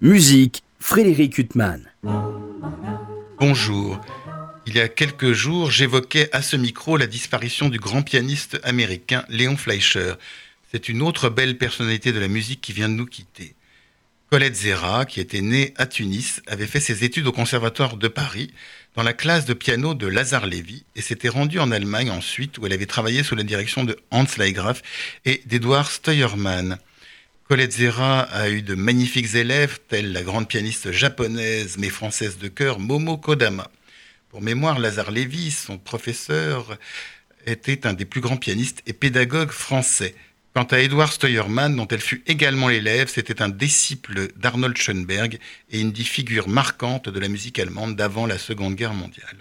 Musique, Frédéric Huttman. Bonjour. Il y a quelques jours, j'évoquais à ce micro la disparition du grand pianiste américain Léon Fleischer. C'est une autre belle personnalité de la musique qui vient de nous quitter. Colette Zera, qui était née à Tunis, avait fait ses études au Conservatoire de Paris dans la classe de piano de Lazare Lévy et s'était rendue en Allemagne ensuite où elle avait travaillé sous la direction de Hans Leigraf et d'Edouard Steuermann. Colette Zera a eu de magnifiques élèves, tels la grande pianiste japonaise mais française de cœur Momo Kodama. Pour mémoire, Lazare Lévy, son professeur, était un des plus grands pianistes et pédagogues français. Quant à Edouard Steuermann, dont elle fut également l'élève, c'était un disciple d'Arnold Schoenberg et une des figures de la musique allemande d'avant la Seconde Guerre mondiale.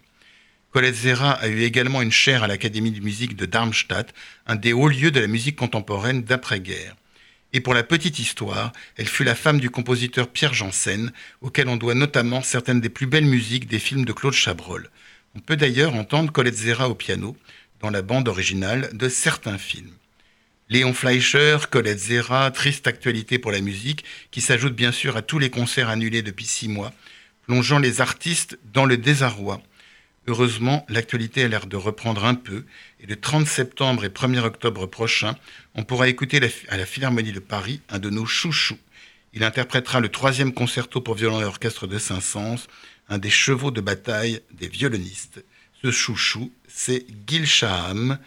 Colette Zera a eu également une chaire à l'Académie de musique de Darmstadt, un des hauts lieux de la musique contemporaine d'après-guerre. Et pour la petite histoire, elle fut la femme du compositeur Pierre Janssen, auquel on doit notamment certaines des plus belles musiques des films de Claude Chabrol. On peut d'ailleurs entendre Colette Zera au piano dans la bande originale de certains films. Léon Fleischer, Colette Zera, triste actualité pour la musique, qui s'ajoute bien sûr à tous les concerts annulés depuis six mois, plongeant les artistes dans le désarroi. Heureusement, l'actualité a l'air de reprendre un peu, et le 30 septembre et 1er octobre prochain, on pourra écouter à la Philharmonie de Paris un de nos chouchous. Il interprétera le troisième concerto pour violon et orchestre de Saint-Saëns, un des chevaux de bataille des violonistes. Ce chouchou, c'est Gil Shaham.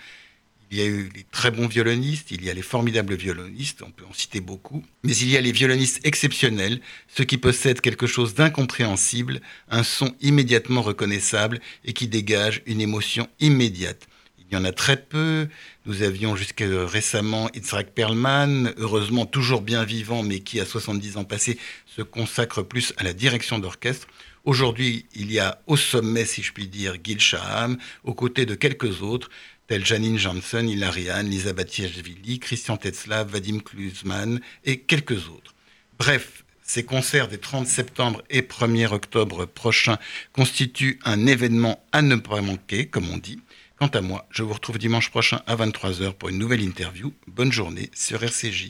Il y a eu les très bons violonistes, il y a les formidables violonistes, on peut en citer beaucoup, mais il y a les violonistes exceptionnels, ceux qui possèdent quelque chose d'incompréhensible, un son immédiatement reconnaissable et qui dégagent une émotion immédiate. Il y en a très peu. Nous avions jusqu'à récemment Itzrak Perlman, heureusement toujours bien vivant, mais qui, à 70 ans passés, se consacre plus à la direction d'orchestre. Aujourd'hui, il y a au sommet, si je puis dire, Gil Shaham, aux côtés de quelques autres, tels Janine Janssen, Hilarian, Lisa Batiashvili, Christian Tetzlav, Vadim Kluzman et quelques autres. Bref, ces concerts des 30 septembre et 1er octobre prochains constituent un événement à ne pas manquer, comme on dit. Quant à moi, je vous retrouve dimanche prochain à 23h pour une nouvelle interview. Bonne journée sur RCJ.